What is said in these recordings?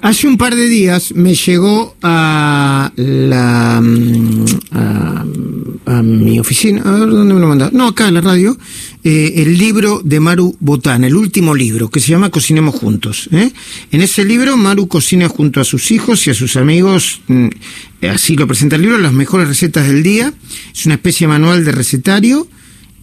Hace un par de días me llegó a la mm, a, a mi oficina, a ver dónde me lo mandaron, no, acá en la radio, eh, el libro de Maru Botana, el último libro, que se llama Cocinemos Juntos. ¿eh? En ese libro Maru cocina junto a sus hijos y a sus amigos, mm, así lo presenta el libro, las mejores recetas del día. Es una especie de manual de recetario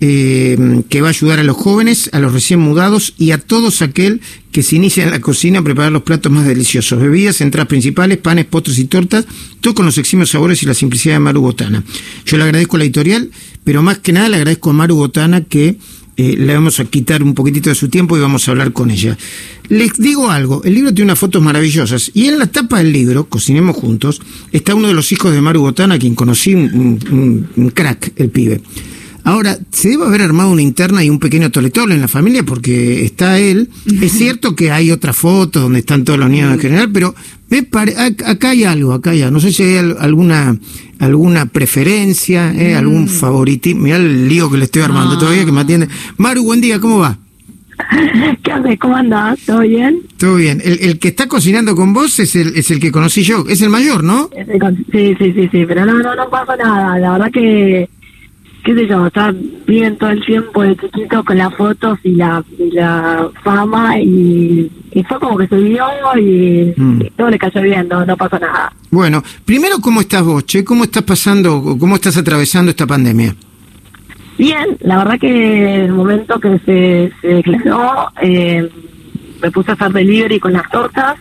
eh, que va a ayudar a los jóvenes, a los recién mudados y a todos aquel que se inicia en la cocina a preparar los platos más deliciosos. Bebidas, entradas principales, panes, postres y tortas, todo con los eximios sabores y la simplicidad de Maru Botana. Yo le agradezco a la editorial, pero más que nada le agradezco a Maru Botana que eh, le vamos a quitar un poquitito de su tiempo y vamos a hablar con ella. Les digo algo, el libro tiene unas fotos maravillosas y en la tapa del libro, Cocinemos Juntos, está uno de los hijos de Maru Botana, quien conocí, un- un crack, el pibe. Ahora, se debe haber armado una interna y un pequeño toletole en la familia porque está él. Es cierto que hay otras fotos donde están todos los niños en general, pero me pare- ac- acá hay algo, acá hay algo. No sé si hay al- alguna alguna preferencia, eh, algún favoritismo. Mirá el lío que le estoy armando todavía que me atiende. Maru, buen día, ¿cómo va? ¿Qué haces? ¿Cómo andás? ¿Todo bien? Todo bien. El, el que está cocinando con vos es el, es el que conocí yo. Es el mayor, ¿no? Sí, sí, sí, sí, pero no, no, no pasa nada. La verdad que, qué sé yo, está bien todo el tiempo de chiquito con las fotos y la, y la fama y, y fue como que se vio y, Mm. y todo le cayó bien, no, no pasa nada. Bueno, primero, ¿cómo estás vos, Che? ¿Cómo estás pasando, cómo estás atravesando esta pandemia? Bien, la verdad que el momento que se, se declaró, eh, me puse a hacer delivery con las tortas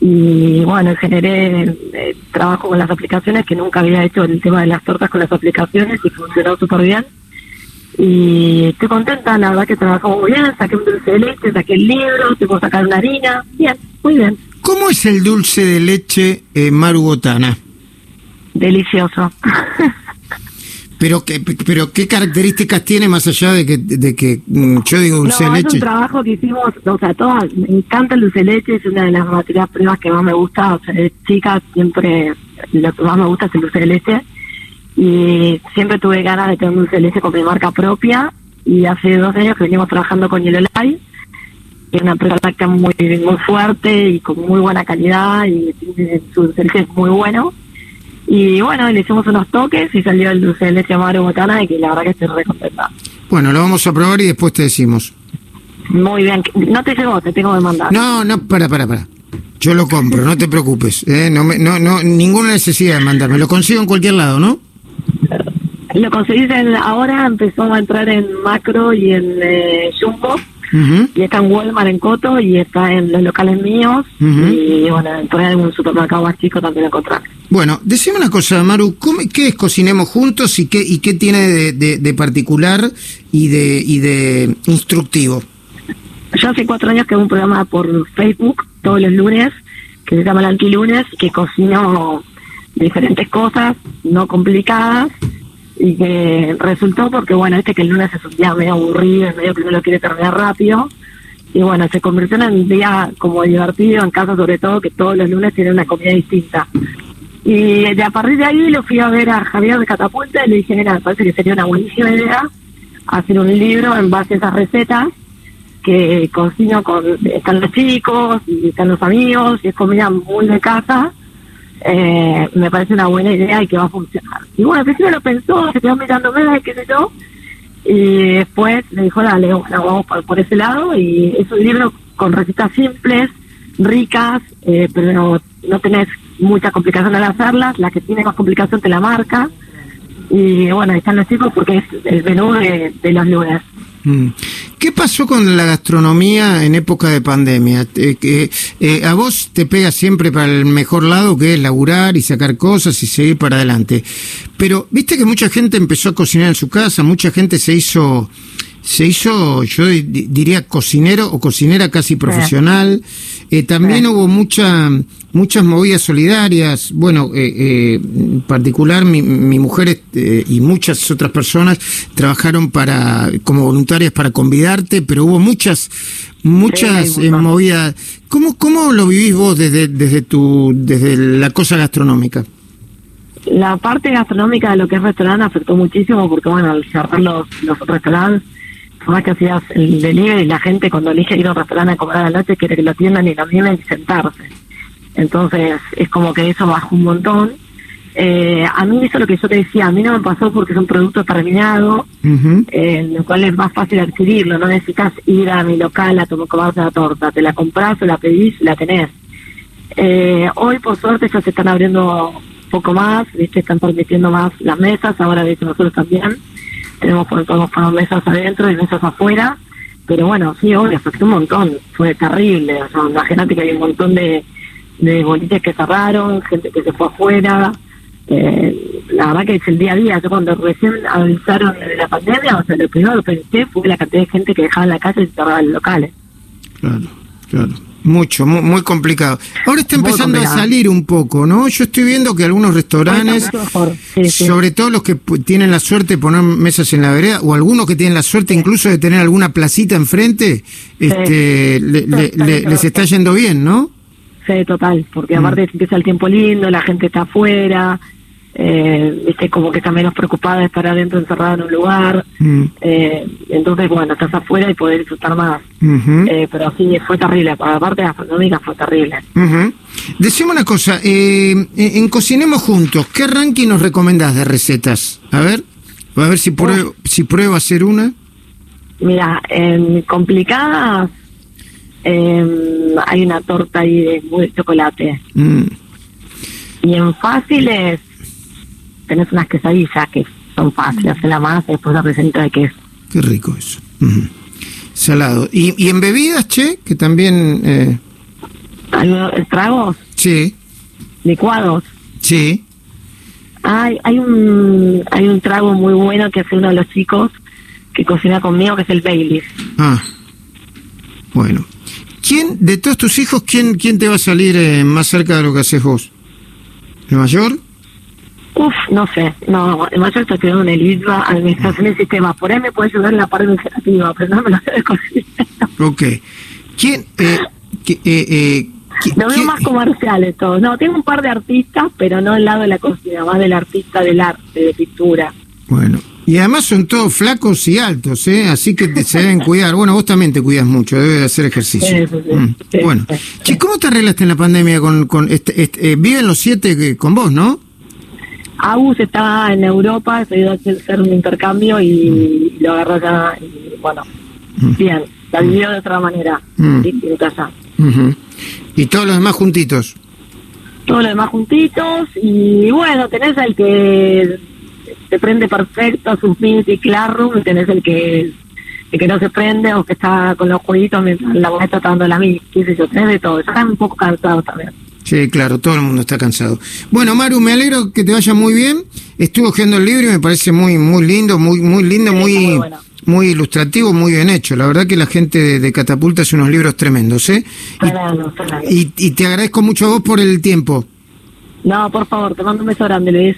y bueno, generé eh, trabajo con las aplicaciones que nunca había hecho el tema de las tortas con las aplicaciones y funcionó súper bien. Y estoy contenta, la verdad que trabajó muy bien, saqué un dulce de leche, saqué el libro, te puedo sacar una harina, bien, muy bien, ¿Cómo es el dulce de leche eh, Maru Botana? delicioso. Pero qué, pero qué características tiene más allá de que, de que mm, yo digo dulce no, de es un leche? trabajo que hicimos, o sea, todas, me encanta el dulce de leche, es una de las materias primas que más me gusta, o sea, de chica siempre lo que más me gusta es el dulce de leche y siempre tuve ganas de tener un dulce de leche con mi marca propia y hace dos años que venimos trabajando con Light, que es una empresa láctea muy, muy fuerte y con muy buena calidad y su dulce de leche es muy bueno. Y bueno, le hicimos unos toques y salió el dulce de leche Maru Botana y que la verdad que estoy re contenta. Bueno, lo vamos a probar y después te decimos. Muy bien, no te llegó, te tengo que mandar. No, no, para, para, para. Yo lo compro, no te preocupes. ¿eh? No, me- no, no, ninguna necesidad de mandarme. Lo consigo en cualquier lado, ¿no? Lo conseguís en, ahora, empezó a entrar en Macro y en eh, Jumbo, y está en Walmart en Coto, y está en los locales míos, y bueno, en un supermercado más chico también lo encontrás. Bueno, decime una cosa, Maru. ¿cómo- ¿Qué es Cocinemos Juntos y qué, y qué tiene de, de- particular y de, y de instructivo? Yo hace cuatro años que hago un programa por Facebook todos los lunes, que se llama el Antilunes, que cocino diferentes cosas no complicadas, y que resultó porque, bueno, este que el lunes es un día medio aburrido, es medio que uno lo quiere terminar rápido, y bueno, se convirtió en un día como divertido, en casa sobre todo, que todos los lunes tienen una comida distinta. Y de a partir de ahí lo fui a ver a Javier de Catapulta y le dije, mira, parece que sería una buenísima idea hacer un libro en base a esas recetas que cocino con, están los chicos y están los amigos y es comida muy de casa, eh, me parece una buena idea y que va a funcionar. Y bueno, al principio lo pensó, se quedó mirándome, qué sé yo, y después me dijo, dale, bueno, vamos por, por ese lado y es un libro con recetas simples, ricas, eh, pero no tenés mucha complicación al hacerlas, la que tiene más complicación te la marca. Y bueno, ahí están los chicos porque es el menú de, los lunes. Mm. ¿Qué pasó con la gastronomía en época de pandemia? Eh, eh, a vos te pega siempre para el mejor lado, que es laburar y sacar cosas y seguir para adelante. Pero viste que mucha gente empezó a cocinar en su casa, mucha gente se hizo, se hizo, yo di- diría cocinero o cocinera casi profesional. Eh, también Sí. hubo mucha, muchas movidas solidarias. Bueno, eh, eh, en particular mi, mi mujer este, y muchas otras personas trabajaron para como voluntarias para convidarte, pero hubo muchas muchas Sí, eh, movidas. ¿Cómo, ¿Cómo lo vivís vos desde, desde tu desde la cosa gastronómica? La parte gastronómica de lo que es restaurante afectó muchísimo porque, bueno, al cerrar los, los restaurantes, por más que hacías el delivery, la gente cuando elige ir a un restaurante a comer a la noche quiere que lo atiendan y lo mimen y sentarse. Entonces es como que eso bajó un montón. Eh, a mí eso es lo que yo te decía, a mí no me pasó porque es un producto terminado, eh, en el cual es más fácil adquirirlo, no necesitas ir a mi local a tomar comerse la torta, te la compras la pedís la tenés. Eh, hoy por suerte ya se están abriendo un poco más, ¿viste? están permitiendo más las mesas, ahora de hecho nosotros también tenemos podemos poner mesas adentro y mesas afuera, pero bueno, sí, obvio, afectó un montón, fue terrible, o sea, imagínate que hay un montón de, de boliches que cerraron, gente que se fue afuera, eh, la verdad que es el día a día, yo cuando recién avisaron la pandemia, o sea, lo primero que pensé fue la cantidad de gente que dejaba la calle y cerraba los locales. Claro, claro. Mucho, mu- muy, complicado. Ahora está empezando a salir un poco, ¿no? Yo estoy viendo que algunos restaurantes, sí, sí. sobre todo los que tienen la suerte de poner mesas en la vereda, o algunos que tienen la suerte incluso de tener alguna placita enfrente, este, le- le- le- les está yendo bien, ¿no? Sí, total, porque Mm. aparte empieza el tiempo lindo, la gente está afuera, eh, viste, como que está menos preocupada de estar adentro encerrada en un lugar, Mm, eh, entonces bueno, estás afuera y poder disfrutar más. Eh, pero sí, fue terrible, aparte de la pandemia fue terrible. Ujú. Decime una cosa, eh, en Cocinemos Juntos, ¿qué ranking nos recomendás de recetas? A ver, a ver si pruebo, si pruebo a hacer una. Mira, en complicadas eh, hay una torta ahí de chocolate. Mm, Y en fáciles tenés unas quesadillas que son fáciles, hacer la masa y después la receta de queso. qué rico eso. Salado. ¿Y, y en bebidas, che? Que también... Eh, unos tragos, sí, licuados. sí. Hay, hay un hay un trago muy bueno que hace uno de los chicos que cocina conmigo, que es el Baileys. Ah, bueno. ¿Quién, de todos tus hijos, quién, quién te va a salir eh, más cerca de lo que haces vos? ¿El mayor? Uf, no sé, no, el mayor está estudiando en el ISBA, Administración del Sistema. Por ahí me puede ayudar en la parte administrativa, pero no me lo sé de cocina. Ok. ¿Quién... Eh, eh, eh, qui- Lo veo quién- más comerciales todos. No, tengo un par de artistas, pero no del lado de la cocina, más del artista del arte, de pintura. Bueno, y además son todos flacos y altos, ¿eh? Así que te- se deben cuidar. Bueno, vos también te cuidas mucho, debes de hacer ejercicio. Sí, sí, sí. Mm, Sí, Bueno. ¿cómo te arreglaste en la pandemia con... con este, este- eh, viven los siete que- con vos, ¿no? Agus estaba en Europa, se iba a hacer un intercambio y lo agarró acá. Y bueno, Mm. bien, la vivió de otra manera, Mm. ya. Y todos los demás juntitos. Todos los demás juntitos y bueno, tenés el que se prende perfecto, Submit Classroom, y tenés el que el que no se prende o que está con los jueguitos mientras la maestra está dando la mí, qué sé yo, tenés de todo. Están un poco cansados también. Sí, claro, todo el mundo está cansado. Bueno, Maru, me alegro que te vaya muy bien. Estuve hojeando el libro y me parece muy muy lindo, muy muy lindo, Sí, muy muy bueno. muy ilustrativo, muy bien hecho. La verdad que la gente de, de Catapulta hace unos libros tremendos, ¿eh? Y, y, y te agradezco mucho a vos por el tiempo. No, por favor, te mando un beso grande, Luis.